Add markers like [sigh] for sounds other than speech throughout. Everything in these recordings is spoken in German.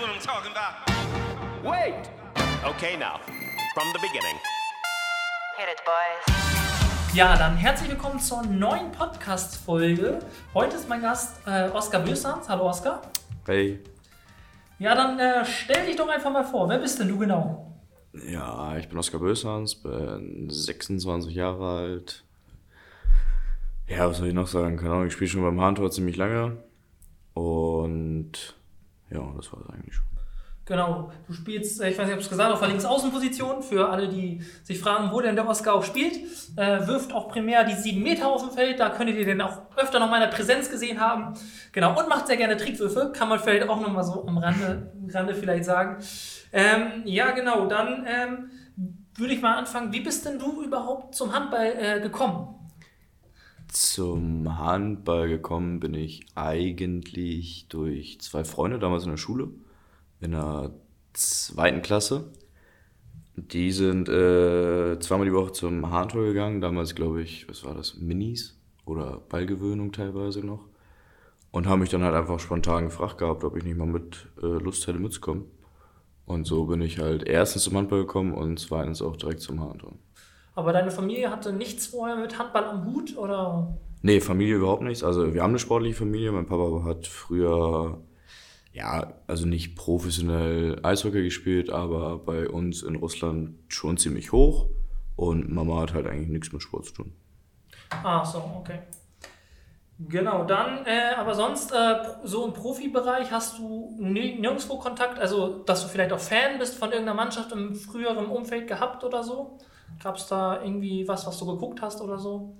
what I'm talking about. Wait! Okay, now, from the beginning. Hit it, boys. Ja, dann herzlich willkommen zur neuen Podcast-Folge. Heute ist mein Gast äh, Oskar Bösans. Hallo Oskar. Hey. Ja, dann äh, stell dich doch einfach mal vor. Wer bist denn du genau? Ja, ich bin Oskar Böshans, bin 26 Jahre alt. Ja, was soll ich noch sagen? Keine Ahnung, ich spiele schon beim Handtor ziemlich lange. Und ja, das war es eigentlich schon. Genau, du spielst, äh, ich weiß nicht, ob es gesagt auf der Linksaußenposition. Für alle, die sich fragen, wo denn der Oskar auch spielt. Äh, wirft auch primär die 7 Meter auf dem Feld. Da könntet ihr den auch öfter noch mal in der Präsenz gesehen haben. Genau, und macht sehr gerne Trickwürfe. Kann man vielleicht auch noch mal so am Rande, Rande vielleicht sagen. Ähm, ja, genau, dann ähm, würde ich mal anfangen. Wie bist denn du überhaupt zum Handball äh, gekommen? Zum Handball gekommen bin ich eigentlich durch zwei Freunde damals in der Schule, in der zweiten Klasse. Die sind äh, zweimal die Woche zum Handball gegangen, damals glaube ich, was war das, Minis oder Ballgewöhnung teilweise noch. Und haben mich dann halt einfach spontan gefragt gehabt, ob ich nicht mal mit äh, Lust hätte mitzukommen. Und so bin ich halt erstens zum Handball gekommen und zweitens auch direkt zum Handball. Aber deine Familie hatte nichts vorher mit Handball am Hut oder? Nee, Familie überhaupt nichts. Also wir haben eine sportliche Familie. Mein Papa hat früher, ja, also nicht professionell Eishockey gespielt, aber bei uns in Russland schon ziemlich hoch. Und Mama hat halt eigentlich nichts mit Sport zu tun. Ah, so, okay. Genau, dann, äh, aber sonst, äh, so im Profibereich hast du nir- nirgendwo Kontakt, also dass du vielleicht auch Fan bist von irgendeiner Mannschaft im früheren Umfeld gehabt oder so? Gab es da irgendwie was, was du geguckt hast oder so?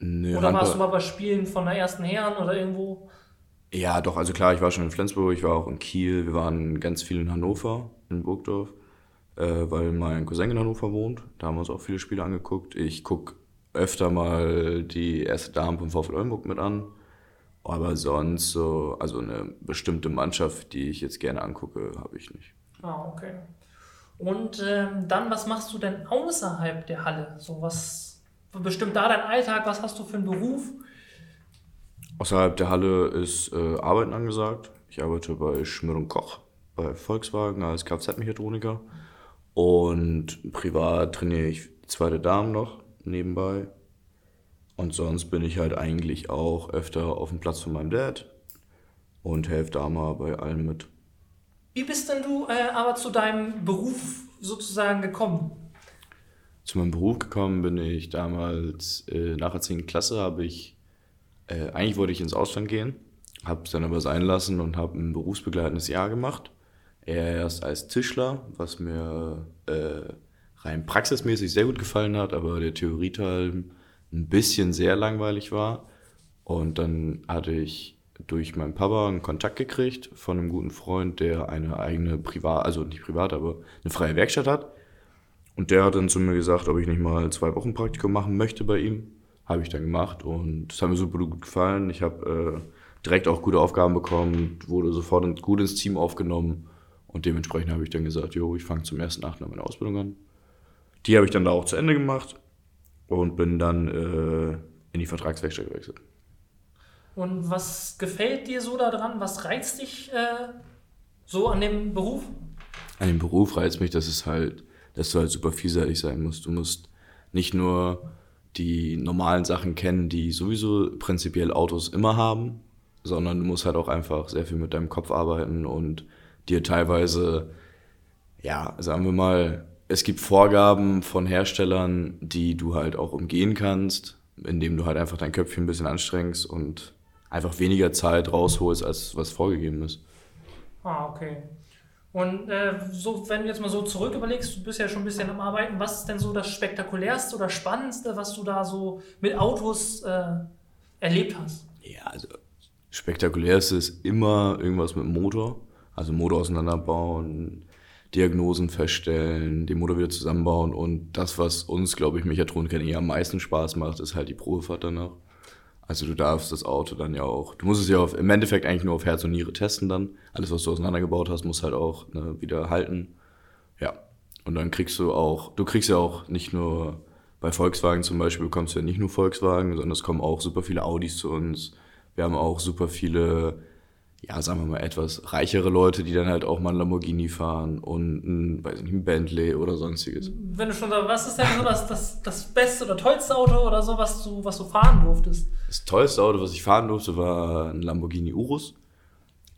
Nee, Oder warst du mal bei Spielen von der ersten Herren oder irgendwo? Ja, doch, also klar, ich war schon in Flensburg, ich war auch in Kiel, wir waren ganz viel in Hannover, in Burgdorf, äh, weil mein Cousin in Hannover wohnt. Da haben wir uns auch viele Spiele angeguckt. Ich guck öfter mal die erste Dame vom VfL Oldenburg mit an. Aber sonst so, also eine bestimmte Mannschaft, die ich jetzt gerne angucke, habe ich nicht. Ah, okay. Und ähm, dann, was machst du denn außerhalb der Halle? So was bestimmt da dein Alltag? Was hast du für einen Beruf? Außerhalb der Halle ist äh, Arbeiten angesagt. Ich arbeite bei Schmidt und Koch, bei Volkswagen als Kfz-Mechatroniker. Und privat trainiere ich zweite Dame noch nebenbei. Und sonst bin ich halt eigentlich auch öfter auf dem Platz von meinem Dad und helfe da mal bei allem mit. Wie bist denn du äh, aber zu deinem Beruf sozusagen gekommen? Zu meinem Beruf gekommen bin ich damals, äh, nach der 10. Klasse habe ich, äh, eigentlich wollte ich ins Ausland gehen, habe es dann aber sein lassen und habe ein berufsbegleitendes Jahr gemacht. Erst als Tischler, was mir äh, rein praxismäßig sehr gut gefallen hat, aber der Theorieteil ein bisschen sehr langweilig war. Und dann hatte ich durch meinen Papa einen Kontakt gekriegt von einem guten Freund, der eine eigene Privat, also nicht privat, aber eine freie Werkstatt hat. Und der hat dann zu mir gesagt, ob ich nicht mal zwei Wochen Praktikum machen möchte bei ihm. Habe ich dann gemacht und es hat mir super gut gefallen. Ich habe äh, direkt auch gute Aufgaben bekommen, wurde sofort gut ins Team aufgenommen und dementsprechend habe ich dann gesagt, jo, ich fange zum 1.8. meine Ausbildung an. Die habe ich dann da auch zu Ende gemacht und bin dann äh, in die Vertragswerkstatt gewechselt. Und was gefällt dir so daran? Was reizt dich äh, so an dem Beruf? An dem Beruf reizt mich, dass es halt, dass du halt super vielseitig sein musst. Du musst nicht nur die normalen Sachen kennen, die sowieso prinzipiell Autos immer haben, sondern du musst halt auch einfach sehr viel mit deinem Kopf arbeiten und dir teilweise, ja, sagen wir mal, es gibt Vorgaben von Herstellern, die du halt auch umgehen kannst, indem du halt einfach dein Köpfchen ein bisschen anstrengst und einfach weniger Zeit rausholst, als was vorgegeben ist. Ah, okay. Und äh, so, wenn du jetzt mal so zurück überlegst, du bist ja schon ein bisschen am Arbeiten, was ist denn so das spektakulärste oder spannendste, was du da so mit Autos äh, erlebt hast? Ja, also spektakulärste ist immer irgendwas mit dem Motor. Also Motor auseinanderbauen, Diagnosen feststellen, den Motor wieder zusammenbauen und das, was uns, glaube ich, Mechatronikern eher am meisten Spaß macht, ist halt die Probefahrt danach. Also du darfst das Auto dann ja auch, du musst es ja auf, im Endeffekt eigentlich nur auf Herz und Niere testen dann. Alles, was du auseinandergebaut hast, muss halt auch ne, wieder halten. Ja, und dann kriegst du auch, du kriegst ja auch nicht nur, bei Volkswagen zum Beispiel bekommst du ja nicht nur Volkswagen, sondern es kommen auch super viele Audis zu uns. Wir haben auch super viele ja, sagen wir mal, etwas reichere Leute, die dann halt auch mal ein Lamborghini fahren und ein, weiß nicht, ein Bentley oder sonstiges. Wenn du schon da, was ist denn so das, das, das beste oder tollste Auto oder so, was du, was du fahren durftest? Das tollste Auto, was ich fahren durfte, war ein Lamborghini Urus,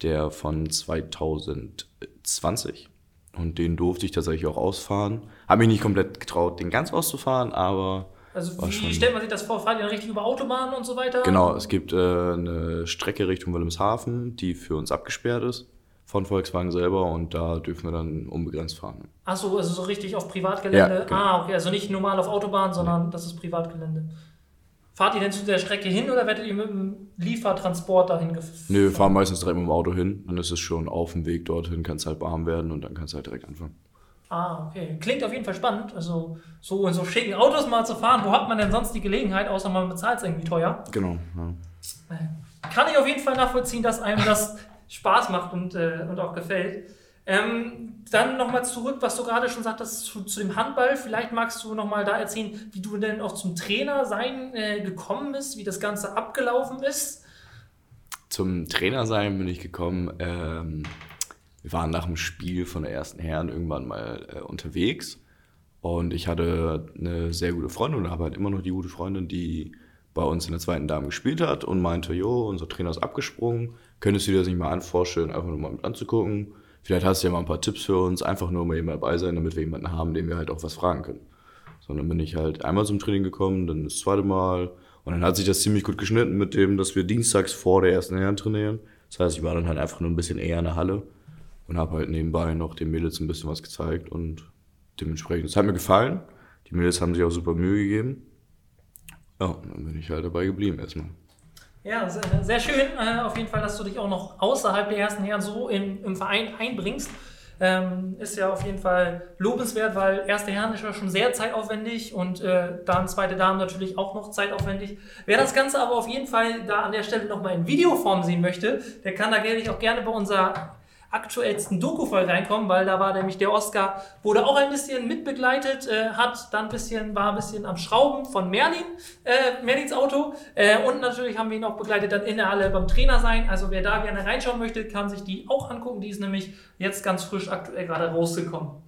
der von 2020. Und den durfte ich tatsächlich auch ausfahren. Habe mich nicht komplett getraut, den ganz auszufahren, aber Also War wie schon- stellt man sich das vor? Fahrt ihr dann richtig über Autobahnen und so weiter? Genau, es gibt äh, eine Strecke Richtung Wilhelmshaven, die für uns abgesperrt ist von Volkswagen selber und da dürfen wir dann unbegrenzt fahren. Achso, also so richtig auf Privatgelände. Ja, genau. Ah, okay, also nicht normal auf Autobahn, sondern das ist Privatgelände. Fahrt ihr denn zu der Strecke hin oder werdet ihr mit dem Liefertransport dahin gefahren? Nee, wir fahren meistens direkt mit dem Auto hin, dann ist es schon auf dem Weg dorthin, kann es halt warm werden und dann kannst du halt direkt anfangen. Ah, okay. Klingt auf jeden Fall spannend. Also so in so schicken Autos mal zu fahren, wo hat man denn sonst die Gelegenheit, außer man bezahlt es irgendwie teuer? Genau, ja. Kann ich auf jeden Fall nachvollziehen, dass einem das [laughs] Spaß macht und, äh, und auch gefällt. Ähm, dann nochmal zurück, was du gerade schon sagtest, zu, zu dem Handball. Vielleicht magst du nochmal da erzählen, wie du denn auch zum Trainer sein äh, gekommen bist, wie das Ganze abgelaufen ist. Zum Trainer sein bin ich gekommen. Ähm, wir waren nach dem Spiel von der ersten Herren irgendwann mal äh, unterwegs und ich hatte eine sehr gute Freundin und habe halt immer noch die gute Freundin, die bei uns in der zweiten Dame gespielt hat und meinte, jo, unser Trainer ist abgesprungen, könntest du dir das nicht mal an vorstellen, einfach nur mal mit anzugucken. Vielleicht hast du ja mal ein paar Tipps für uns, einfach nur mal jemand dabei sein, damit wir jemanden haben, den wir halt auch was fragen können. So, dann bin ich halt einmal zum Training gekommen, dann das zweite Mal. Und dann hat sich das ziemlich gut geschnitten mit dem, dass wir dienstags vor der ersten Herren trainieren. Das heißt, ich war dann halt einfach nur ein bisschen eher in der Halle und habe halt nebenbei noch den Mädels ein bisschen was gezeigt und dementsprechend, es hat mir gefallen. Die Mädels haben sich auch super Mühe gegeben. Ja, und dann bin ich halt dabei geblieben erstmal. Ja, sehr, sehr schön. Äh, auf jeden Fall, dass du dich auch noch außerhalb der ersten Herren so im, im Verein einbringst. Ähm, ist ja auf jeden Fall lobenswert, weil erste Herren ist ja schon sehr zeitaufwendig und äh, dann zweite Damen natürlich auch noch zeitaufwendig. Wer das Ganze aber auf jeden Fall da an der Stelle nochmal in Videoform sehen möchte, der kann da gerne auch gerne bei unserer aktuellsten Doku-Folge reinkommen, weil da war nämlich der Oscar, wurde auch ein bisschen mitbegleitet, äh, hat dann ein bisschen, war ein bisschen am Schrauben von Merlin, äh, Merlins Auto äh, und natürlich haben wir ihn auch begleitet dann in der Halle beim Trainer sein. Also wer da gerne reinschauen möchte, kann sich die auch angucken. Die ist nämlich jetzt ganz frisch aktuell gerade rausgekommen.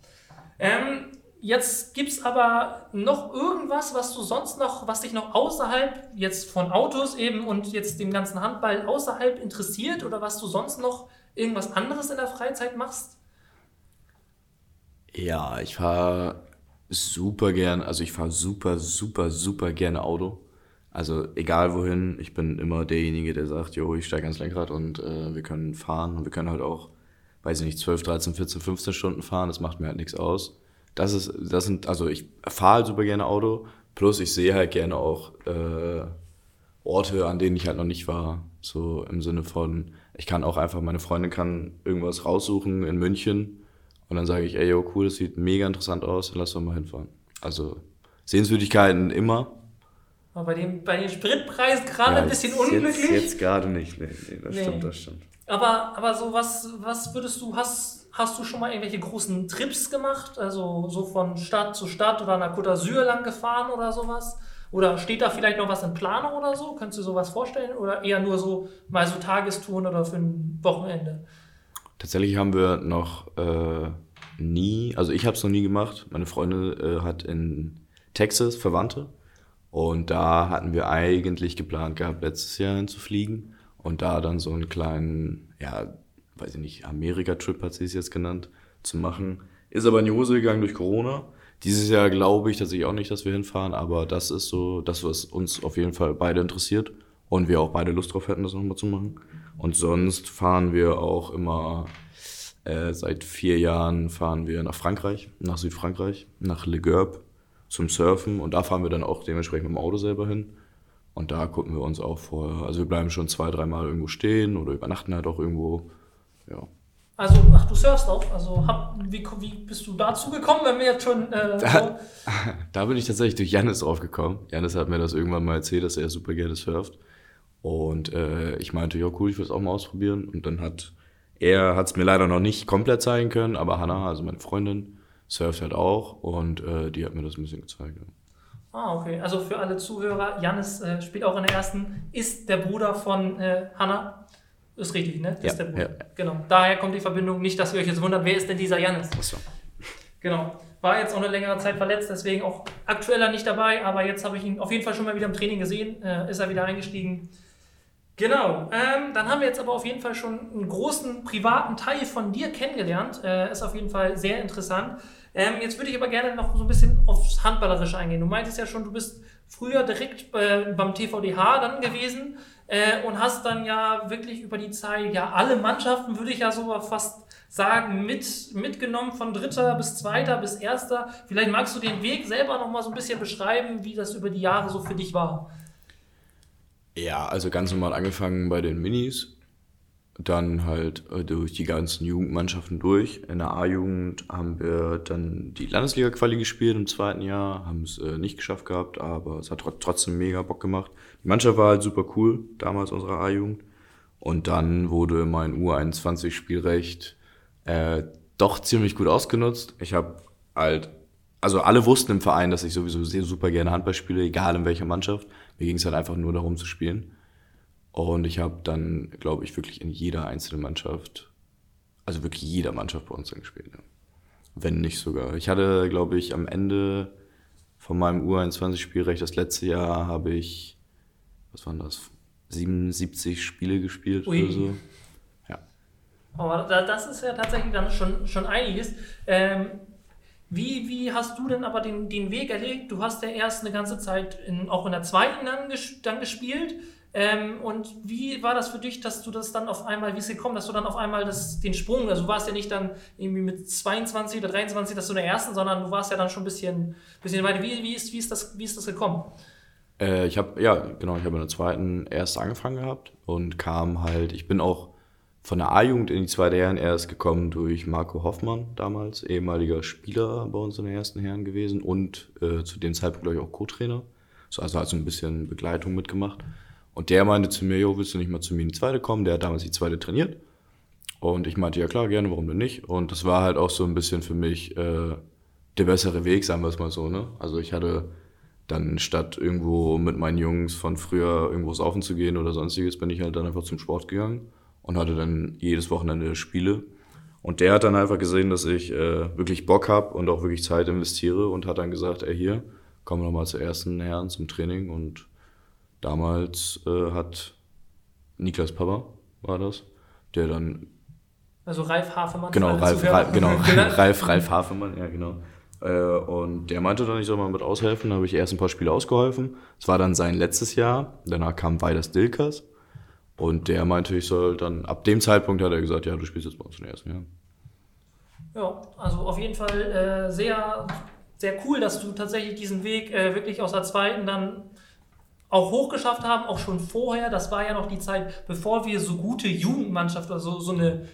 Ähm, jetzt gibt es aber noch irgendwas, was du sonst noch, was dich noch außerhalb jetzt von Autos eben und jetzt dem ganzen Handball außerhalb interessiert oder was du sonst noch irgendwas anderes in der Freizeit machst? Ja, ich fahre super gern, also ich fahre super, super, super gerne Auto. Also egal wohin, ich bin immer derjenige, der sagt, jo, ich steige ans Lenkrad und äh, wir können fahren und wir können halt auch, weiß ich nicht, 12, 13, 14, 15 Stunden fahren, das macht mir halt nichts aus. Das ist, das sind, also ich fahre halt super gerne Auto, plus ich sehe halt gerne auch äh, Orte, an denen ich halt noch nicht war. So im Sinne von, ich kann auch einfach, meine Freundin kann irgendwas raussuchen in München und dann sage ich, ey, yo, cool, das sieht mega interessant aus, dann lass doch mal hinfahren. Also Sehenswürdigkeiten immer. Aber bei, dem, bei den Spritpreisen gerade ein bisschen unglücklich. Jetzt, jetzt gerade nicht, nee, nee, das Nee. stimmt, das stimmt. Aber, aber so was, was würdest du, hast, hast du schon mal irgendwelche großen Trips gemacht? Also so von Stadt zu Stadt oder nach Côte d'Azur lang gefahren oder sowas? Oder steht da vielleicht noch was in Planung oder so? Könntest du sowas vorstellen? Oder eher nur so mal so Tagestouren oder für ein Wochenende? Tatsächlich haben wir noch äh, nie, also ich habe es noch nie gemacht. Meine Freundin äh, hat in Texas Verwandte und da hatten wir eigentlich geplant gehabt, letztes Jahr hinzufliegen und da dann so einen kleinen, ja, weiß ich nicht, Amerika-Trip hat sie es jetzt genannt, zu machen. Ist aber in die Hose gegangen durch Corona. Dieses Jahr glaube ich tatsächlich auch nicht, dass wir hinfahren, aber das ist so das, was uns auf jeden Fall beide interessiert und wir auch beide Lust drauf hätten, das nochmal zu machen. Und sonst fahren wir auch immer, äh, seit vier Jahren fahren wir nach Frankreich, nach Südfrankreich, nach Le Gerbe zum Surfen und da fahren wir dann auch dementsprechend mit dem Auto selber hin. Und da gucken wir uns auch vorher, also wir bleiben schon zwei, dreimal irgendwo stehen oder übernachten halt auch irgendwo. Ja. Also, ach, du surfst auch. Also, hab, wie, wie bist du dazu gekommen, wenn wir jetzt schon äh, [laughs] so, [laughs] Da bin ich tatsächlich durch Janis drauf gekommen. Janis hat mir das irgendwann mal erzählt, dass er super gerne surft. Und äh, ich meinte, ja cool, ich will es auch mal ausprobieren. Und dann hat er hat es mir leider noch nicht komplett zeigen können, aber Hannah, also meine Freundin, surft halt auch und äh, die hat mir das ein bisschen gezeigt. Ja. Ah, okay. Also für alle Zuhörer, Janis äh, spielt auch in der ersten, ist der Bruder von äh, Hanna. Ist richtig, ne? Das Ja, ist der Bruder. ja. Genau. Daher kommt die Verbindung. Nicht, dass ihr euch jetzt wundert, wer ist denn dieser Janis? Achso. Genau. War jetzt auch eine längere Zeit verletzt, deswegen auch aktueller nicht dabei, aber jetzt habe ich ihn auf jeden Fall schon mal wieder im Training gesehen. Äh, ist er wieder eingestiegen. Genau. Ähm, dann haben wir jetzt aber auf jeden Fall schon einen großen privaten Teil von dir kennengelernt. Äh, ist auf jeden Fall sehr interessant. Ähm, jetzt würde ich aber gerne noch so ein bisschen aufs Handballerische eingehen. Du meintest ja schon, du bist früher direkt äh, beim TVDH dann gewesen äh, und hast dann ja wirklich über die Zeit, ja, alle Mannschaften würde ich ja so fast sagen, mit, mitgenommen von dritter bis zweiter bis erster. Vielleicht magst du den Weg selber noch mal so ein bisschen beschreiben, wie das über die Jahre so für dich war. Ja, also ganz normal angefangen bei den Minis, dann halt äh, durch die ganzen Jugendmannschaften durch. In der A-Jugend haben wir dann die Landesliga-Quali gespielt im zweiten Jahr, haben es äh, nicht geschafft gehabt, aber es hat tr- trotzdem mega Bock gemacht. Die Mannschaft war halt super cool, damals unsere A-Jugend. Und dann wurde mein U21-Spielrecht äh, doch ziemlich gut ausgenutzt. Ich habe halt, also alle wussten im Verein, dass ich sowieso sehr super gerne Handball spiele, egal in welcher Mannschaft. Mir ging es halt einfach nur darum zu spielen. Und ich habe dann, glaube ich, wirklich in jeder einzelnen Mannschaft, also wirklich jeder Mannschaft bei uns dann gespielt. Ja. Wenn nicht sogar. Ich hatte, glaube ich, am Ende von meinem U21-Spielrecht das letzte Jahr habe ich, was waren das, 77 Spiele gespielt Ui. oder so. Ja. Aber da, das ist ja tatsächlich dann schon, schon einiges. Ähm, wie, wie hast du denn aber den, den Weg erlebt? Du hast ja erst eine ganze Zeit in, auch in der zweiten dann, ges dann gespielt. Ähm, und wie war das für dich, dass du das dann auf einmal, wie ist es gekommen, dass du dann auf einmal das, den Sprung, also du warst ja nicht dann irgendwie mit 22 oder 23, dass du in der ersten, sondern du warst ja dann schon ein bisschen, bisschen weiter. Wie, wie, ist, wie, ist das, wie ist das gekommen? Äh, ich habe, ja, genau, ich habe in der zweiten erst angefangen gehabt und kam halt, ich bin auch von der A-Jugend in die zweite Herren erst gekommen durch Marco Hoffmann damals, ehemaliger Spieler bei uns in der ersten Herren gewesen und äh, zu dem Zeitpunkt, glaube ich, auch Co-Trainer. So, also hat so ein bisschen Begleitung mitgemacht. Und der meinte zu mir, jo, willst du nicht mal zu mir in die zweite kommen? Der hat damals die zweite trainiert. Und ich meinte, ja klar, gerne, warum denn nicht? Und das war halt auch so ein bisschen für mich äh, der bessere Weg, sagen wir es mal so. Ne? Also ich hatte dann statt irgendwo mit meinen Jungs von früher irgendwo saufen zu gehen oder sonstiges, bin ich halt dann einfach zum Sport gegangen und hatte dann jedes Wochenende Spiele. Und der hat dann einfach gesehen, dass ich äh, wirklich Bock habe und auch wirklich Zeit investiere und hat dann gesagt, ey hier, kommen wir nochmal zur ersten Herren zum Training. Und damals äh, hat Niklas Papa, war das, der dann Also Ralf Hafemann. Genau, alle Ralf. Ralf, genau, [laughs] [laughs] Ralf, Ralf Hafemann, ja genau. Äh, und der meinte dann, ich soll mal mit aushelfen. Da habe ich erst ein paar Spiele ausgeholfen. Es war dann sein letztes Jahr. Danach kam Weiders Dilkas. Und der meinte, ich soll dann, ab dem Zeitpunkt hat er gesagt, ja, du spielst jetzt bei uns der ersten Jahr. Ja, also auf jeden Fall äh, sehr, sehr cool, dass du tatsächlich diesen Weg äh, wirklich aus der zweiten dann auch hochgeschafft haben, auch schon vorher. Das war ja noch die Zeit, bevor wir so gute Jugendmannschaft oder so, so eine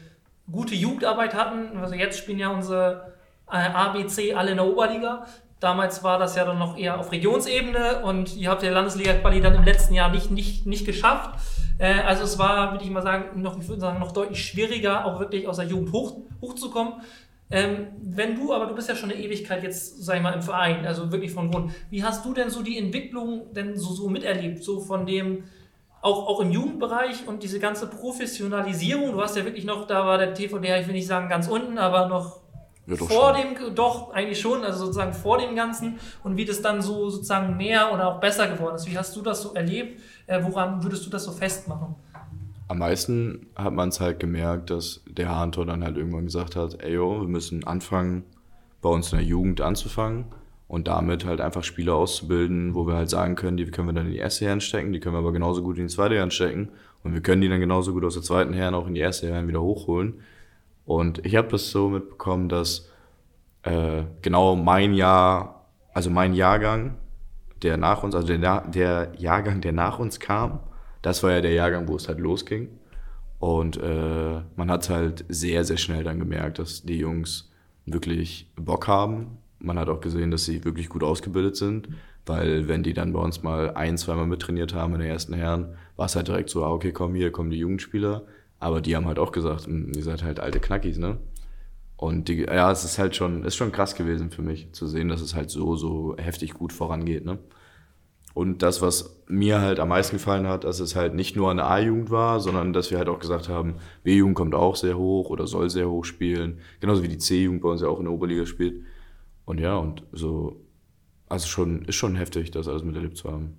gute Jugendarbeit hatten. Also jetzt spielen ja unsere ABC alle in der Oberliga. Damals war das ja dann noch eher auf Regionsebene und ihr habt ja Landesliga-Quali dann im letzten Jahr nicht, nicht, nicht geschafft. Äh, also es war, würde ich mal sagen, noch, ich sagen, noch deutlich schwieriger, auch wirklich aus der Jugend hoch, hochzukommen. Ähm, wenn du, aber du bist ja schon eine Ewigkeit jetzt, sag ich mal, im Verein, also wirklich von Grund. Wie hast du denn so die Entwicklung denn so, so miterlebt? So von dem, auch, auch im Jugendbereich und diese ganze Professionalisierung. Du hast ja wirklich noch, da war der TVD, ich will nicht sagen ganz unten, aber noch Ja, doch vor schon. dem, doch, eigentlich schon, also sozusagen vor dem Ganzen und wie das dann so sozusagen mehr oder auch besser geworden ist. Wie hast du das so erlebt? Äh, woran würdest du das so festmachen? Am meisten hat man es halt gemerkt, dass der Hahntor dann halt irgendwann gesagt hat, ey yo, wir müssen anfangen, bei uns in der Jugend anzufangen und damit halt einfach Spieler auszubilden, wo wir halt sagen können, die können wir dann in die erste Herren stecken, die können wir aber genauso gut in die zweite Herren stecken und wir können die dann genauso gut aus der zweiten Herren auch in die erste Herren wieder hochholen. Und ich habe das so mitbekommen, dass äh, genau mein Jahr, also mein Jahrgang, der nach uns, also der, der Jahrgang, der nach uns kam, das war ja der Jahrgang, wo es halt losging. Und äh, man hat halt sehr, sehr schnell dann gemerkt, dass die Jungs wirklich Bock haben. Man hat auch gesehen, dass sie wirklich gut ausgebildet sind, weil wenn die dann bei uns mal ein, zweimal mittrainiert haben in den ersten Herren, war es halt direkt so, ah, okay, komm, hier kommen die Jugendspieler. Aber die haben halt auch gesagt, "Hm, ihr seid halt alte Knackis, ne? Und die, ja, es ist halt schon, ist schon krass gewesen für mich zu sehen, dass es halt so, so heftig gut vorangeht, ne? Und das, was mir halt am meisten gefallen hat, dass es halt nicht nur eine A-Jugend war, sondern dass wir halt auch gesagt haben, B-Jugend kommt auch sehr hoch oder soll sehr hoch spielen. Genauso wie die C-Jugend bei uns ja auch in der Oberliga spielt. Und ja, und so, also schon, ist schon heftig, das alles miterlebt zu haben.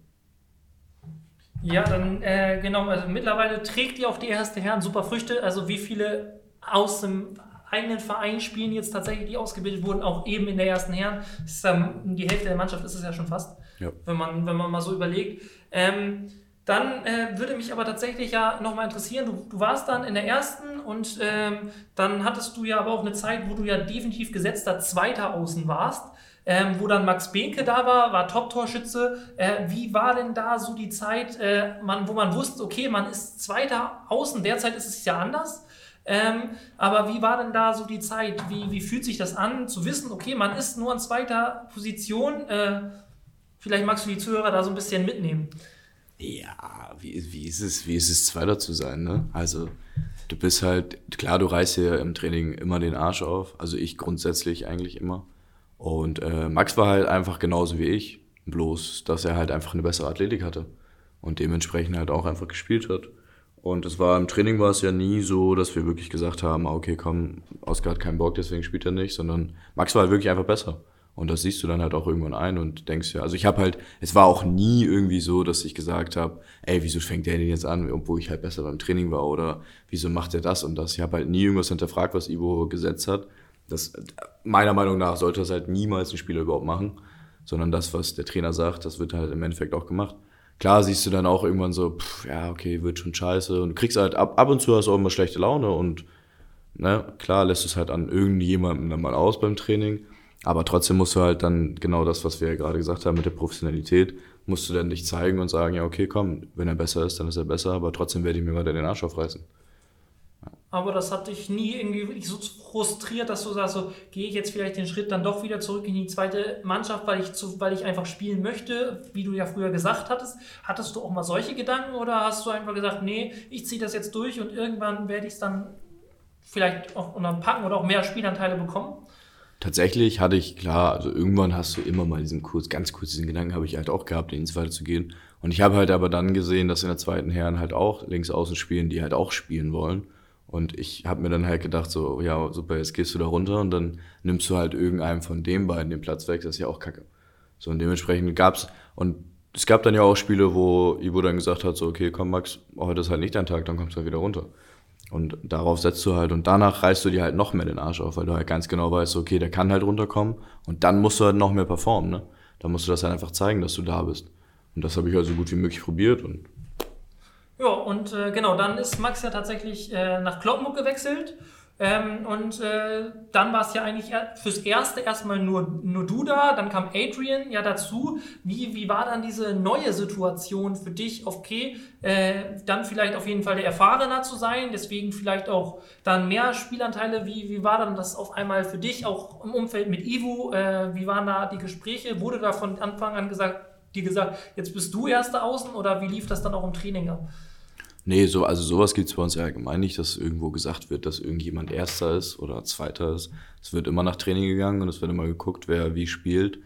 Ja, dann äh, genau, also mittlerweile trägt ihr auch die erste Herren super Früchte. Also wie viele aus dem eigenen Verein spielen jetzt tatsächlich, die ausgebildet wurden, auch eben in der ersten Herren. Ist, ähm, die Hälfte der Mannschaft ist es ja schon fast, Ja. wenn, man, wenn man mal so überlegt. Ähm, dann äh, würde mich aber tatsächlich ja nochmal interessieren, du, du warst dann in der ersten und ähm, dann hattest du ja aber auch eine Zeit, wo du ja definitiv gesetzter Zweiter Außen warst. Ähm, wo dann Max Behnke da war, war Top-Torschütze. Äh, wie war denn da so die Zeit, äh, man, wo man wusste, okay, man ist Zweiter Außen, derzeit ist es ja anders. Ähm, aber wie war denn da so die Zeit? Wie, wie fühlt sich das an, zu wissen, okay, man ist nur in zweiter Position? Äh, vielleicht magst du die Zuhörer da so ein bisschen mitnehmen. Ja, wie, wie, ist es, wie ist es, Zweiter zu sein, ne? Also, du bist halt, klar, du reißt dir im Training immer den Arsch auf. Also ich grundsätzlich eigentlich immer. Und äh, Max war halt einfach genauso wie ich. Bloß, dass er halt einfach eine bessere Athletik hatte. Und dementsprechend halt auch einfach gespielt hat. Und es war im Training war es ja nie so, dass wir wirklich gesagt haben, ah, okay, komm, Oskar hat keinen Bock, deswegen spielt er nicht, sondern Max war halt wirklich einfach besser. Und das siehst du dann halt auch irgendwann ein und denkst ja, also ich habe halt, es war auch nie irgendwie so, dass ich gesagt habe, ey, wieso fängt der denn jetzt an, obwohl ich halt besser beim Training war oder wieso macht er das und das. Ich habe halt nie irgendwas hinterfragt, was Ivo gesetzt hat. Das, meiner Meinung nach sollte das halt niemals ein Spieler überhaupt machen, sondern das, was der Trainer sagt, das wird halt im Endeffekt auch gemacht. Klar siehst du dann auch irgendwann so, pff, ja, okay, wird schon scheiße und du kriegst halt ab, ab und zu hast du auch immer schlechte Laune und ne, klar lässt es halt an irgendjemandem dann mal aus beim Training, aber trotzdem musst du halt dann genau das, was wir ja gerade gesagt haben mit der Professionalität, musst du dann nicht zeigen und sagen, ja, okay, komm, wenn er besser ist, dann ist er besser, aber trotzdem werde ich mir weiter den Arsch aufreißen. Aber das hat dich nie irgendwie wirklich so frustriert, dass du sagst, so gehe ich jetzt vielleicht den Schritt dann doch wieder zurück in die zweite Mannschaft, weil ich, zu, weil ich einfach spielen möchte, wie du ja früher gesagt hattest. Hattest du auch mal solche Gedanken oder hast du einfach gesagt, nee, ich ziehe das jetzt durch und irgendwann werde ich es dann vielleicht auch packen oder auch mehr Spielanteile bekommen? Tatsächlich hatte ich, klar, also irgendwann hast du immer mal diesen kurz, ganz kurz diesen Gedanken habe ich halt auch gehabt, ins zweite zu gehen. Und ich habe halt aber dann gesehen, dass in der zweiten Herren halt auch links außen spielen, die halt auch spielen wollen. Und ich habe mir dann halt gedacht, so, ja, super, jetzt gehst du da runter und dann nimmst du halt irgendeinem von den beiden den Platz weg, das ist ja auch kacke. So, und dementsprechend gab's, und es gab dann ja auch Spiele, wo Ivo dann gesagt hat, so, okay, komm Max, heute ist halt nicht dein Tag, dann kommst du halt wieder runter. Und darauf setzt du halt, und danach reißt du dir halt noch mehr den Arsch auf, weil du halt ganz genau weißt, okay, der kann halt runterkommen und dann musst du halt noch mehr performen, ne? Dann musst du das halt einfach zeigen, dass du da bist. Und das habe ich halt so gut wie möglich probiert und Ja, und äh, genau, dann ist Max ja tatsächlich äh, nach Kloppenburg gewechselt. Ähm, und äh, dann war es ja eigentlich fürs Erste erstmal nur, nur du da, dann kam Adrian ja dazu. Wie, wie war dann diese neue Situation für dich? Okay, äh, dann vielleicht auf jeden Fall der Erfahrener zu sein, deswegen vielleicht auch dann mehr Spielanteile. Wie, wie war dann das auf einmal für dich, auch im Umfeld mit Ivo? Äh, wie waren da die Gespräche? Wurde da von Anfang an gesagt, dir gesagt, jetzt bist du erster Außen oder wie lief das dann auch im Training ab? Nee, so, also sowas gibt's bei uns ja allgemein nicht, dass irgendwo gesagt wird, dass irgendjemand Erster ist oder Zweiter ist. Es wird immer nach Training gegangen und es wird immer geguckt, wer wie spielt.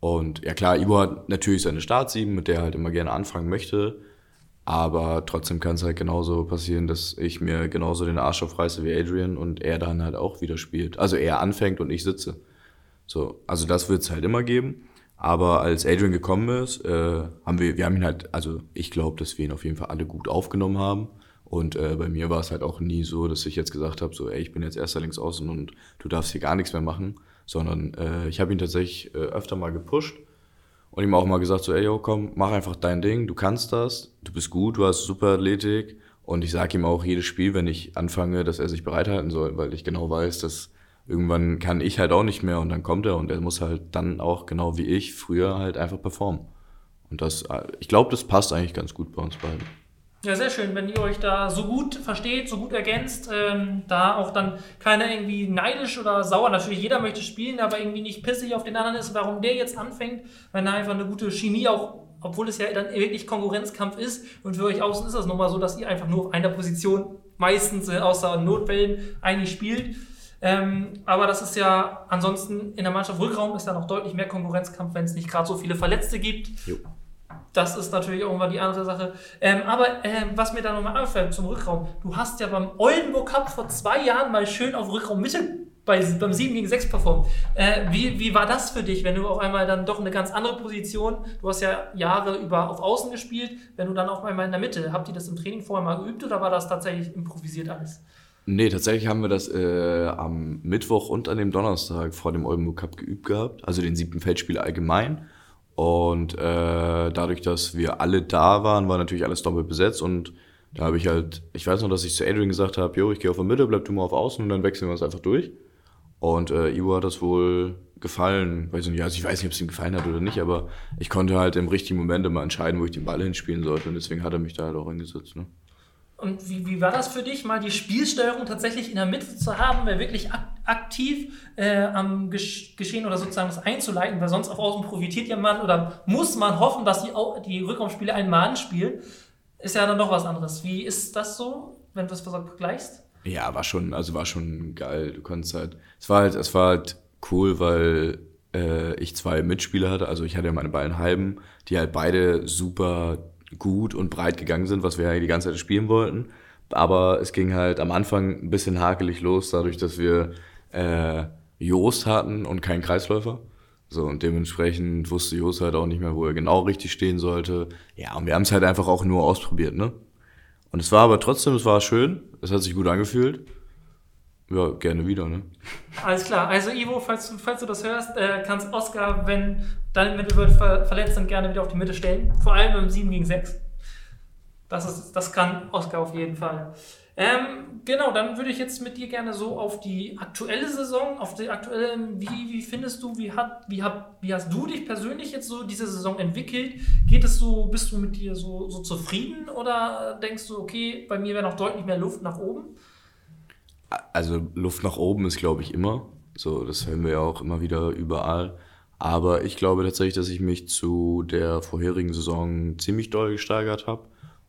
Und ja klar, Ivo hat natürlich seine Startsieben, mit der er halt immer gerne anfangen möchte. Aber trotzdem kann es halt genauso passieren, dass ich mir genauso den Arsch aufreiße wie Adrian und er dann halt auch wieder spielt. Also er anfängt und ich sitze. So, also das wird's halt immer geben. Aber als Adrian gekommen ist, äh, haben wir, wir haben ihn halt, also ich glaube, dass wir ihn auf jeden Fall alle gut aufgenommen haben. Und äh, bei mir war es halt auch nie so, dass ich jetzt gesagt habe, so, ey, ich bin jetzt erster links außen und du darfst hier gar nichts mehr machen. Sondern äh, ich habe ihn tatsächlich äh, öfter mal gepusht und ihm auch mal gesagt, so, ey, yo, komm, mach einfach dein Ding, du kannst das, du bist gut, du hast super Athletik. Und ich sage ihm auch jedes Spiel, wenn ich anfange, dass er sich bereithalten soll, weil ich genau weiß, dass irgendwann kann ich halt auch nicht mehr und dann kommt er und er muss halt dann auch genau wie ich früher halt einfach performen. Und das, äh, ich glaube, das passt eigentlich ganz gut bei uns beiden. Ja, sehr schön, wenn ihr euch da so gut versteht, so gut ergänzt, ähm, da auch dann keiner irgendwie neidisch oder sauer, natürlich jeder möchte spielen, aber irgendwie nicht pissig auf den anderen ist, warum der jetzt anfängt, wenn da einfach eine gute Chemie auch, obwohl es ja dann wirklich Konkurrenzkampf ist und für euch außen ist das nochmal so, dass ihr einfach nur auf einer Position meistens äh, außer Notfällen eigentlich spielt. Ähm, aber das ist ja ansonsten in der Mannschaft Rückraum ist ja noch deutlich mehr Konkurrenzkampf, wenn es nicht gerade so viele Verletzte gibt. Jo. Das ist natürlich irgendwann die andere Sache. Ähm, aber ähm, was mir da nochmal auffällt zum Rückraum, du hast ja beim Oldenburg Cup vor zwei Jahren mal schön auf Rückraum Mitte bei, beim 7 gegen 6 performt. Äh, wie, wie war das für dich, wenn du auf einmal dann doch eine ganz andere Position, du hast ja Jahre über auf Außen gespielt, wenn du dann auf einmal in der Mitte, habt ihr das im Training vorher mal geübt oder war das tatsächlich improvisiert alles? Nee, tatsächlich haben wir das äh, am Mittwoch und an dem Donnerstag vor dem Oldenburg Cup geübt gehabt, also den siebten Feldspiel allgemein. Und äh, dadurch, dass wir alle da waren, war natürlich alles doppelt besetzt und da habe ich halt, ich weiß noch, dass ich zu Adrian gesagt habe, jo, ich gehe auf der Mitte, bleib du mal auf Außen und dann wechseln wir uns einfach durch. Und äh, Ivo hat das wohl gefallen. Weiß nicht, also ich weiß nicht, ob es ihm gefallen hat oder nicht, aber ich konnte halt im richtigen Moment immer entscheiden, wo ich den Ball hinspielen sollte und deswegen hat er mich da halt auch hingesetzt. Ne? Und wie, wie war das für dich, mal die Spielsteuerung tatsächlich in der Mitte zu haben, weil wirklich ak aktiv äh, am Gesch Geschehen oder sozusagen das einzuleiten, weil sonst auf Außen profitiert ja man oder muss man hoffen, dass die, die Rückraumspiele einen Mann spielen, ist ja dann noch was anderes. Wie ist das so, wenn du das vergleichst? Ja, war schon, also war schon geil. Du konntest halt, es war halt, es war halt cool, weil äh, ich zwei Mitspieler hatte. Also ich hatte ja meine beiden Halben, die halt beide super gut und breit gegangen sind, was wir ja die ganze Zeit spielen wollten. Aber es ging halt am Anfang ein bisschen hakelig los, dadurch, dass wir äh, Joost hatten und keinen Kreisläufer. So, und dementsprechend wusste Joost halt auch nicht mehr, wo er genau richtig stehen sollte. Ja, und wir haben es halt einfach auch nur ausprobiert, ne? Und es war aber trotzdem, es war schön, es hat sich gut angefühlt. Ja, gerne wieder, ne? Alles klar. Also Ivo, falls du, falls du das hörst, äh, kannst Oscar, wenn dein Mittelwirt ver verletzt sind, gerne wieder auf die Mitte stellen. Vor allem im 7 gegen 6. Das, ist, das kann Oscar auf jeden Fall. Ähm, genau, dann würde ich jetzt mit dir gerne so auf die aktuelle Saison, auf die aktuelle, wie, wie findest du, wie, hat, wie, hat, wie hast du dich persönlich jetzt so diese Saison entwickelt? Geht es so, bist du mit dir so, so zufrieden oder denkst du, okay, bei mir wäre noch deutlich mehr Luft nach oben? Also Luft nach oben ist, glaube ich, immer. So, das hören wir ja auch immer wieder überall. Aber ich glaube tatsächlich, dass ich mich zu der vorherigen Saison ziemlich doll gesteigert habe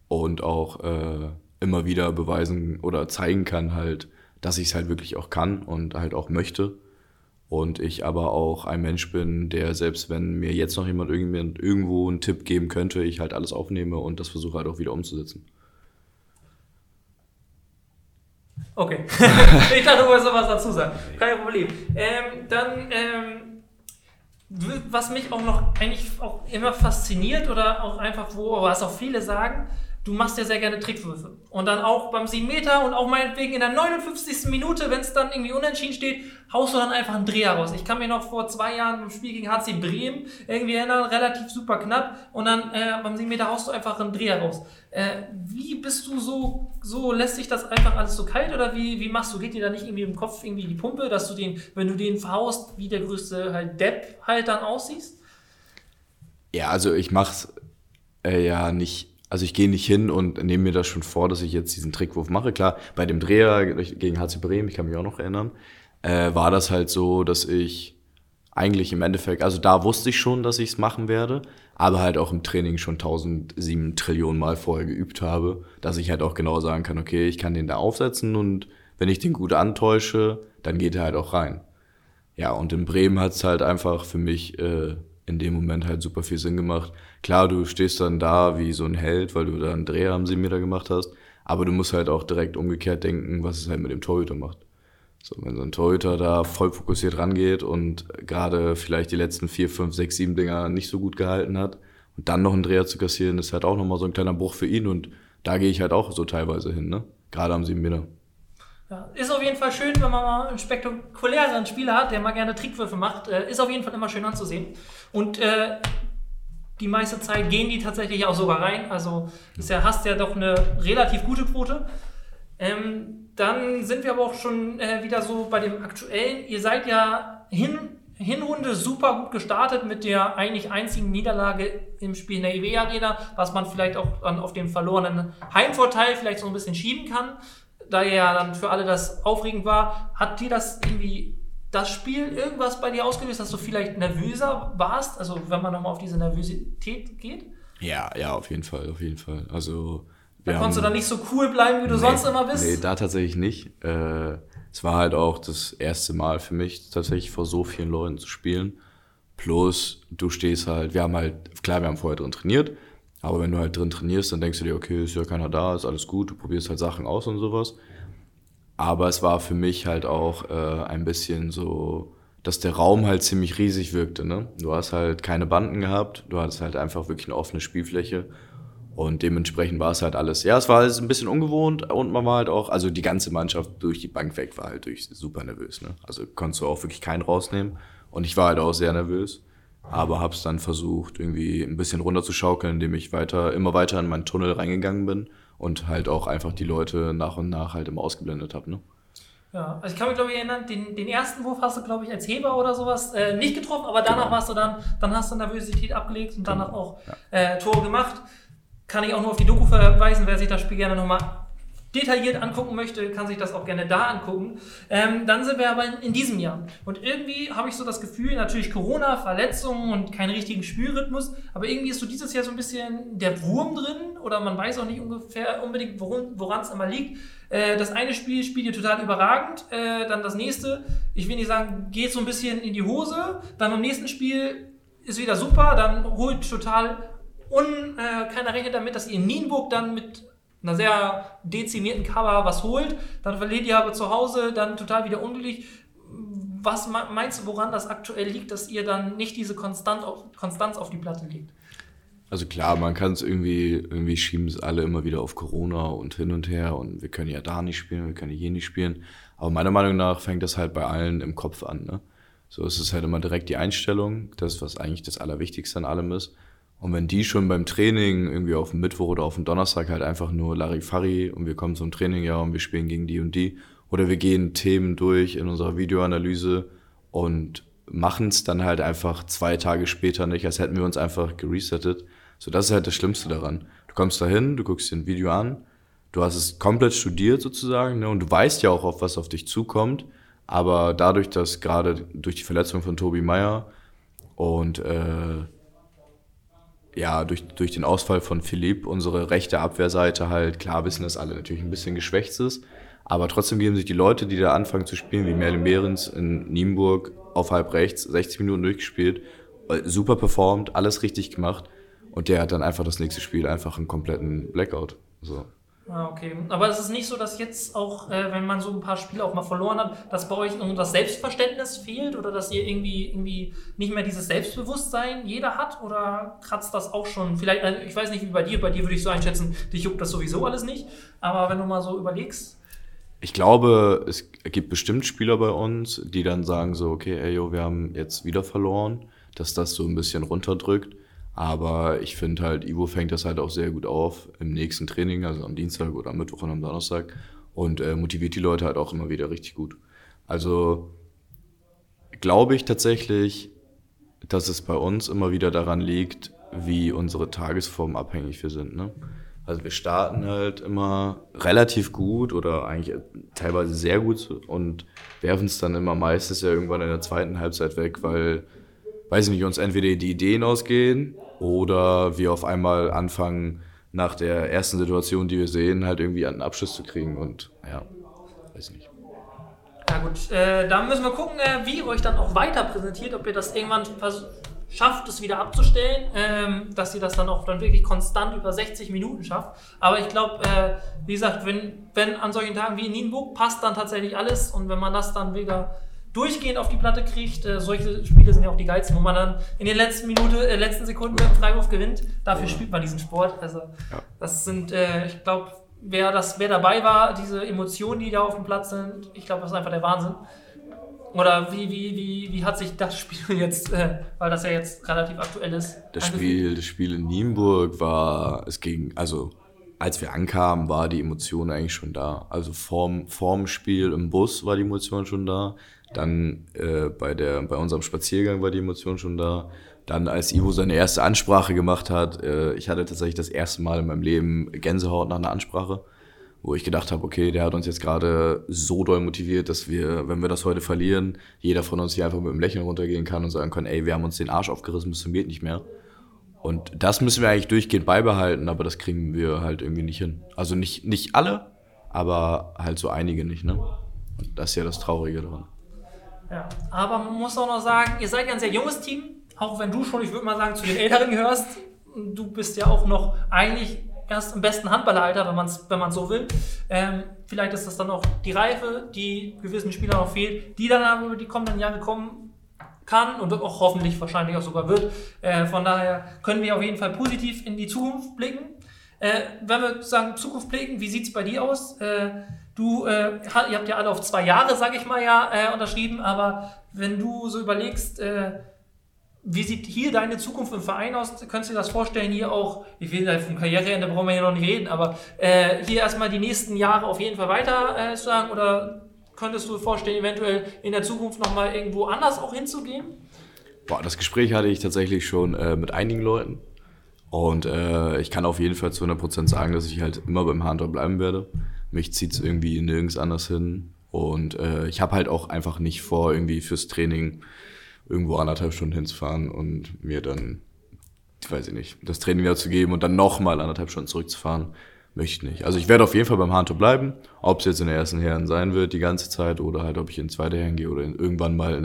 und auch äh, immer wieder beweisen oder zeigen kann halt, dass ich es halt wirklich auch kann und halt auch möchte. Und ich aber auch ein Mensch bin, der selbst wenn mir jetzt noch jemand irgendwo einen Tipp geben könnte, ich halt alles aufnehme und das versuche halt auch wieder umzusetzen. Okay. [laughs] ich dachte, du wolltest noch was dazu sagen. Kein Problem. Ähm, dann, ähm, was mich auch noch eigentlich auch immer fasziniert oder auch einfach, wo, was auch viele sagen, du machst ja sehr gerne Trickwürfe. Und dann auch beim 7 Meter und auch meinetwegen in der 59. Minute, wenn es dann irgendwie unentschieden steht, haust du dann einfach einen Dreher raus. Ich kann mir noch vor zwei Jahren im Spiel gegen HC Bremen irgendwie erinnern, relativ super knapp. Und dann äh, beim 7 Meter haust du einfach einen Dreher raus. Äh, wie bist du so, so lässt sich das einfach alles so kalt oder wie, wie machst du? Geht dir da nicht irgendwie im Kopf irgendwie die Pumpe, dass du den, wenn du den verhaust, wie der größte halt Depp halt dann aussiehst? Ja, also ich mach's äh, ja nicht also ich gehe nicht hin und nehme mir das schon vor, dass ich jetzt diesen Trickwurf mache. Klar, bei dem Dreher gegen HC Bremen, ich kann mich auch noch erinnern, äh, war das halt so, dass ich eigentlich im Endeffekt, also da wusste ich schon, dass ich es machen werde, aber halt auch im Training schon 1007 Trillionen Mal vorher geübt habe, dass ich halt auch genau sagen kann, okay, ich kann den da aufsetzen und wenn ich den gut antäusche, dann geht er halt auch rein. Ja, und in Bremen hat es halt einfach für mich äh, in dem Moment halt super viel Sinn gemacht. Klar, du stehst dann da wie so ein Held, weil du da einen Dreher am 7 Meter gemacht hast, aber du musst halt auch direkt umgekehrt denken, was es halt mit dem Torhüter macht. So, wenn so ein Torhüter da voll fokussiert rangeht und gerade vielleicht die letzten vier, fünf, sechs, sieben Dinger nicht so gut gehalten hat und dann noch einen Dreher zu kassieren, ist halt auch nochmal so ein kleiner Bruch für ihn und da gehe ich halt auch so teilweise hin, ne? Gerade am 7 Meter. Ist auf jeden Fall schön, wenn man mal einen spektakulären Spieler hat, der mal gerne Trickwürfe macht. Äh, ist auf jeden Fall immer schön anzusehen. Und äh, die meiste Zeit gehen die tatsächlich auch sogar rein. Also ist ja, hast ja doch eine relativ gute Quote. Ähm, dann sind wir aber auch schon äh, wieder so bei dem aktuellen. Ihr seid ja hin, Hinrunde super gut gestartet mit der eigentlich einzigen Niederlage im Spiel in der EW Arena, was man vielleicht auch dann auf den verlorenen Heimvorteil vielleicht so ein bisschen schieben kann da ja dann für alle das aufregend war, hat dir das irgendwie das Spiel irgendwas bei dir ausgelöst, dass du vielleicht nervöser warst? Also wenn man nochmal auf diese Nervosität geht? Ja, ja, auf jeden Fall, auf jeden Fall. Also da konntest du dann nicht so cool bleiben, wie du nee, sonst immer bist? Nee, da tatsächlich nicht. Äh, es war halt auch das erste Mal für mich, tatsächlich vor so vielen Leuten zu spielen. Plus, du stehst halt, wir haben halt, klar, wir haben vorher drin trainiert, Aber wenn du halt drin trainierst, dann denkst du dir, okay, ist ja keiner da, ist alles gut, du probierst halt Sachen aus und sowas. Aber es war für mich halt auch äh, ein bisschen so, dass der Raum halt ziemlich riesig wirkte. Ne? Du hast halt keine Banden gehabt, du hattest halt einfach wirklich eine offene Spielfläche. Und dementsprechend war es halt alles. Ja, es war alles ein bisschen ungewohnt und man war halt auch, also die ganze Mannschaft durch die Bank weg war halt durch super nervös. Ne? Also konntest du auch wirklich keinen rausnehmen. Und ich war halt auch sehr nervös. Aber hab's dann versucht, irgendwie ein bisschen runterzuschaukeln, indem ich weiter, immer weiter in meinen Tunnel reingegangen bin und halt auch einfach die Leute nach und nach halt immer ausgeblendet habe. Ne? Ja, also ich kann mich glaube ich erinnern, den, den ersten Wurf hast du glaube ich als Heber oder sowas äh, nicht getroffen, aber danach Genau. warst du dann, dann hast du Nervosität abgelegt und danach auch äh, Tore gemacht. Kann ich auch nur auf die Doku verweisen, wer sich das Spiel gerne nochmal detailliert angucken möchte, kann sich das auch gerne da angucken. Ähm, dann sind wir aber in, diesem Jahr. Und irgendwie habe ich so das Gefühl, natürlich Corona, Verletzungen und keinen richtigen Spielrhythmus, aber irgendwie ist so dieses Jahr so ein bisschen der Wurm drin oder man weiß auch nicht ungefähr unbedingt, woran es immer liegt. Äh, das eine Spiel spielt ihr total überragend, äh, dann das nächste, ich will nicht sagen, geht so ein bisschen in die Hose, dann beim nächsten Spiel ist wieder super, dann holt total und äh, keiner rechnet damit, dass ihr in Nienburg dann mit einer sehr dezimierten Cover was holt. Dann verliert ihr aber zu Hause, dann total wieder unglücklich. Was me- meinst du, woran das aktuell liegt, dass ihr dann nicht diese Konstanz auf die Platte legt? Also klar, man kann es irgendwie, irgendwie schieben es alle immer wieder auf Corona und hin und her und wir können ja da nicht spielen, wir können hier nicht spielen. Aber meiner Meinung nach fängt das halt bei allen im Kopf an. Ne? So ist es halt immer direkt die Einstellung, das, was eigentlich das Allerwichtigste an allem ist. Und wenn die schon beim Training irgendwie auf dem Mittwoch oder auf dem Donnerstag halt einfach nur Larifari und wir kommen zum Training, ja, und wir spielen gegen die und die. Oder wir gehen Themen durch in unserer Videoanalyse und machen es dann halt einfach zwei Tage später nicht, als hätten wir uns einfach geresettet. So, das ist halt das Schlimmste daran. Du kommst dahin, du guckst dir ein Video an, du hast es komplett studiert sozusagen, ne, und du weißt ja auch, auf was auf dich zukommt. Aber dadurch, dass gerade durch die Verletzung von Tobi Meyer und äh, ja, durch, durch den Ausfall von Philipp unsere rechte Abwehrseite halt, klar wissen das alle, natürlich ein bisschen geschwächt ist. Aber trotzdem geben sich die Leute, die da anfangen zu spielen, wie Merlin Behrens in Nienburg auf halb rechts, 60 Minuten durchgespielt, äh, super performt, alles richtig gemacht. Und der hat dann einfach das nächste Spiel einfach einen kompletten Blackout. So. Ah, okay. Aber es ist nicht so, dass jetzt auch, äh, wenn man so ein paar Spiele auch mal verloren hat, dass bei euch irgendwo das Selbstverständnis fehlt oder dass ihr irgendwie, irgendwie nicht mehr dieses Selbstbewusstsein jeder hat? Oder kratzt das auch schon? Vielleicht, also ich weiß nicht, wie bei dir, bei dir würde ich so einschätzen, dich juckt das sowieso alles nicht. Aber wenn du mal so überlegst, Ich glaube, es gibt bestimmt Spieler bei uns, die dann sagen so, okay, ey, yo, wir haben jetzt wieder verloren, dass das so ein bisschen runterdrückt. Aber ich finde halt, Ivo fängt das halt auch sehr gut auf im nächsten Training, also am Dienstag oder am Mittwoch und am Donnerstag und äh, motiviert die Leute halt auch immer wieder richtig gut. Also glaube ich tatsächlich, dass es bei uns immer wieder daran liegt, wie unsere Tagesform abhängig wir sind. Ne? Also wir starten halt immer relativ gut oder eigentlich teilweise sehr gut und werfen es dann immer meistens ja irgendwann in der zweiten Halbzeit weg, weil, weiß ich nicht, uns entweder die Ideen ausgehen oder wir auf einmal anfangen, nach der ersten Situation, die wir sehen, halt irgendwie einen Abschluss zu kriegen und ja, weiß nicht. Ja gut, äh, da müssen wir gucken, äh, wie ihr euch dann auch weiter präsentiert, ob ihr das irgendwann schafft, es wieder abzustellen, ähm, dass ihr das dann auch dann wirklich konstant über 60 Minuten schafft. Aber ich glaube, äh, wie gesagt, wenn, wenn an solchen Tagen wie in Nienburg passt dann tatsächlich alles und wenn man das dann wieder durchgehend auf die Platte kriegt, äh, solche Spiele sind ja auch die geilsten, wo man dann in den letzten Minute, äh, letzten Sekunden mit dem Freiwurf gewinnt. Dafür spielt man diesen Sport. Also das sind, äh, ich glaube, wer das, wer dabei war, diese Emotionen, die da auf dem Platz sind, ich glaube, das ist einfach der Wahnsinn. Oder wie, wie, wie, wie hat sich das Spiel [laughs] jetzt, äh, weil das ja jetzt relativ aktuell ist, Das? Spiel, das Spiel in Nienburg war, es ging, also als wir ankamen, war die Emotion eigentlich schon da. Also vorm, vorm Spiel im Bus war die Emotion schon da. Dann äh, bei, der, bei unserem Spaziergang war die Emotion schon da. Dann, als Ivo seine erste Ansprache gemacht hat, äh, ich hatte tatsächlich das erste Mal in meinem Leben Gänsehaut nach einer Ansprache, wo ich gedacht habe, okay, der hat uns jetzt gerade so doll motiviert, dass wir, wenn wir das heute verlieren, jeder von uns hier einfach mit einem Lächeln runtergehen kann und sagen kann, ey, wir haben uns den Arsch aufgerissen bis zum geht nicht mehr. Und das müssen wir eigentlich durchgehend beibehalten, aber das kriegen wir halt irgendwie nicht hin. Also nicht, nicht alle, aber halt so einige nicht, ne? Und das ist ja das Traurige daran. Ja, aber man muss auch noch sagen, ihr seid ja ein sehr junges Team, auch wenn du schon, ich würde mal sagen, zu den Älteren gehörst. du bist ja auch noch eigentlich erst im besten Handballeralter, wenn man es wenn man so will. Ähm, vielleicht ist das dann auch die Reife, die gewissen Spielern noch fehlt, die dann aber über die kommenden Jahre kommen kann und auch hoffentlich wahrscheinlich auch sogar wird. Äh, von daher können wir auf jeden Fall positiv in die Zukunft blicken. Äh, wenn wir sagen Zukunft blicken, wie sieht es bei dir aus? Äh, du, äh, ihr habt ja alle auf zwei Jahre, sag ich mal ja, äh, unterschrieben, aber wenn du so überlegst, äh, wie sieht hier deine Zukunft im Verein aus? Könntest du dir das vorstellen, hier auch, ich will halt vom Karriereende brauchen wir hier noch nicht reden, aber äh, hier erstmal die nächsten Jahre auf jeden Fall weiter äh, zu sagen oder könntest du dir vorstellen, eventuell in der Zukunft nochmal irgendwo anders auch hinzugehen? Boah, das Gespräch hatte ich tatsächlich schon äh, mit einigen Leuten. Und äh, ich kann auf jeden Fall zu 100% sagen, dass ich halt immer beim Handball bleiben werde. Mich zieht es irgendwie nirgends anders hin. Und äh, ich habe halt auch einfach nicht vor, irgendwie fürs Training irgendwo anderthalb Stunden hinzufahren und mir dann, ich weiß ich nicht, das Training wieder zu geben und dann nochmal anderthalb Stunden zurückzufahren. Möchte ich nicht. Also ich werde auf jeden Fall beim Handball bleiben, ob es jetzt in der ersten Herren sein wird die ganze Zeit oder halt ob ich in zweite Herren gehe oder in, irgendwann mal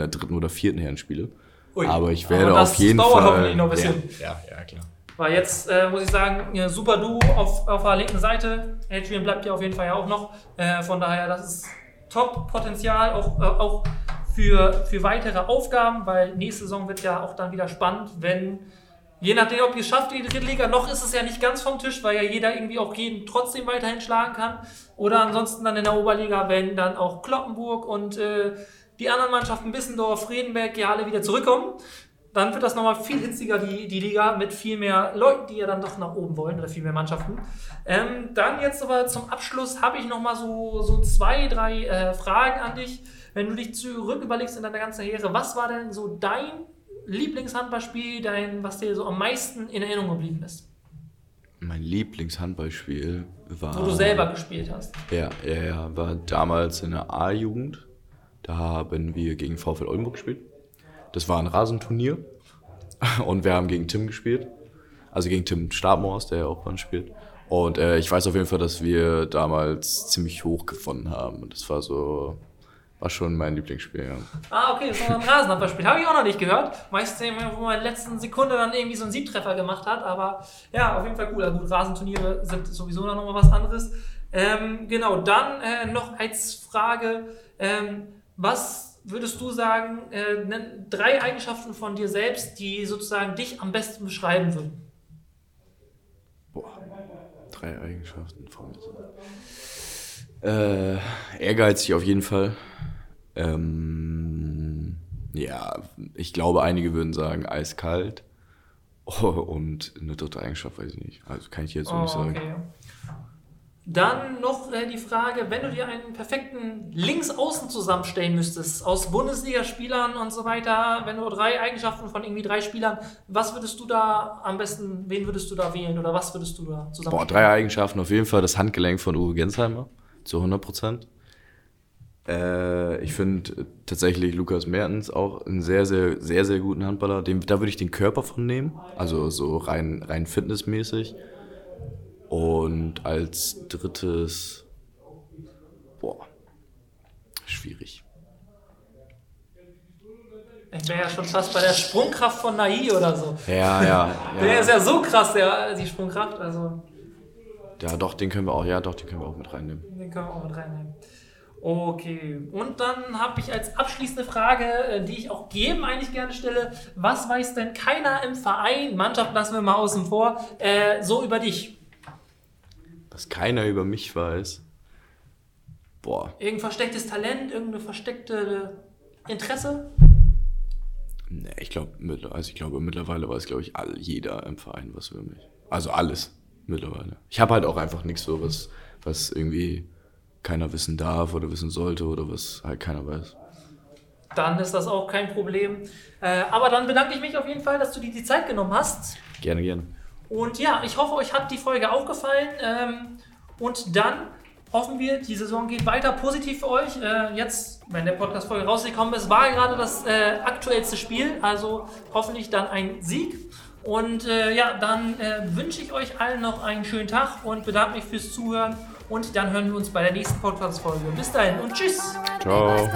Weil jetzt äh, muss ich sagen, ja, super Duo auf, auf der linken Seite. Adrian bleibt ja auf jeden Fall ja auch noch. Äh, von daher, das ist Top-Potenzial, auch, äh, auch für, für weitere Aufgaben, weil nächste Saison wird ja auch dann wieder spannend, wenn, je nachdem, ob ihr es schafft, die dritte Liga, noch ist es ja nicht ganz vom Tisch, weil ja jeder irgendwie auch jeden trotzdem weiterhin schlagen kann. Oder ansonsten dann in der Oberliga, wenn dann auch Kloppenburg und äh, die anderen Mannschaften, Bissendorf, Friedenberg, ja alle wieder zurückkommen dann wird das nochmal viel hitziger, die, die Liga, mit viel mehr Leuten, die ja dann doch nach oben wollen, oder viel mehr Mannschaften. Ähm, dann jetzt aber zum Abschluss habe ich nochmal so, so zwei, drei äh, Fragen an dich. Wenn du dich zurück überlegst in deiner ganzen Karriere, was war denn so dein Lieblingshandballspiel, dein, was dir so am meisten in Erinnerung geblieben ist? Mein Lieblingshandballspiel war. Wo du selber gespielt hast. Ja, ja, ja. War damals in der A-Jugend. Da haben wir gegen VfL Oldenburg gespielt. Das war ein Rasenturnier. Und wir haben gegen Tim gespielt. Also gegen Tim Stabmors, der ja auch bei uns spielt. Und äh, ich weiß auf jeden Fall, dass wir damals ziemlich hoch gewonnen haben. Und das war so. War schon mein Lieblingsspiel, ja. Ah, okay, das war ein Rasenhandballspiel. Habe ich auch noch nicht gehört. Meistens, wo man in der letzten Sekunde dann irgendwie so einen Siebtreffer gemacht hat. Aber ja, auf jeden Fall cool. Also gut, Rasenturniere sind sowieso dann nochmal was anderes. Ähm, genau, dann äh, noch als Frage, ähm, was würdest du sagen, äh, drei Eigenschaften von dir selbst, die sozusagen dich am besten beschreiben würden? Boah, drei Eigenschaften von mir. Äh, ehrgeizig auf jeden Fall. Ähm, ja, ich glaube, einige würden sagen eiskalt. Oh, [laughs] und eine dritte Eigenschaft weiß ich nicht. Also kann ich jetzt so nicht sagen. Oh, okay. Dann noch äh, die Frage, wenn du dir einen perfekten Linksaußen zusammenstellen müsstest, aus Bundesligaspielern und so weiter, wenn du drei Eigenschaften von irgendwie drei Spielern, was würdest du da am besten, wen würdest du da wählen oder was würdest du da zusammenstellen? Boah, drei Eigenschaften auf jeden Fall. Das Handgelenk von Uwe Gensheimer zu 100 Prozent. Äh, ich finde tatsächlich Lukas Mertens auch einen sehr, sehr, sehr, sehr guten Handballer. Dem, da würde ich den Körper von nehmen, also so rein, rein fitnessmäßig. Und als drittes, boah, schwierig. Ich wäre ja schon fast bei der Sprungkraft von Nai oder so. Ja, ja, Der ja. ist ja so krass, der, die Sprungkraft, also Ja, doch, den können wir auch, ja, doch, den können wir auch mit reinnehmen. den können wir auch mit reinnehmen. Okay, und dann habe ich als abschließende Frage, äh, die ich auch jedem eigentlich gerne stelle, was weiß denn keiner im Verein, Mannschaft lassen wir mal außen vor, äh, so über dich? Was keiner über mich weiß. Boah, Irgendein verstecktes Talent, irgendeine versteckte Interesse? ne, ich glaube, also ich glaube, mittlerweile weiß, glaube ich, all, jeder im Verein was über mich. Also alles, mittlerweile. Ich habe halt auch einfach nichts so, was, was irgendwie keiner wissen darf oder wissen sollte oder was halt keiner weiß. Dann ist das auch kein Problem. Äh, aber dann bedanke ich mich auf jeden Fall, dass du dir die Zeit genommen hast. Gerne, gerne. Und ja, ich hoffe, euch hat die Folge auch gefallen. Ähm, und dann hoffen wir, die Saison geht weiter positiv für euch. Äh, jetzt, wenn der Podcast-Folge rausgekommen ist, war gerade das äh, aktuellste Spiel. Also hoffentlich dann ein Sieg. Und äh, ja, dann äh, wünsche ich euch allen noch einen schönen Tag und bedanke mich fürs Zuhören. Und dann hören wir uns bei der nächsten Podcast-Folge. Bis dahin und tschüss! Ciao.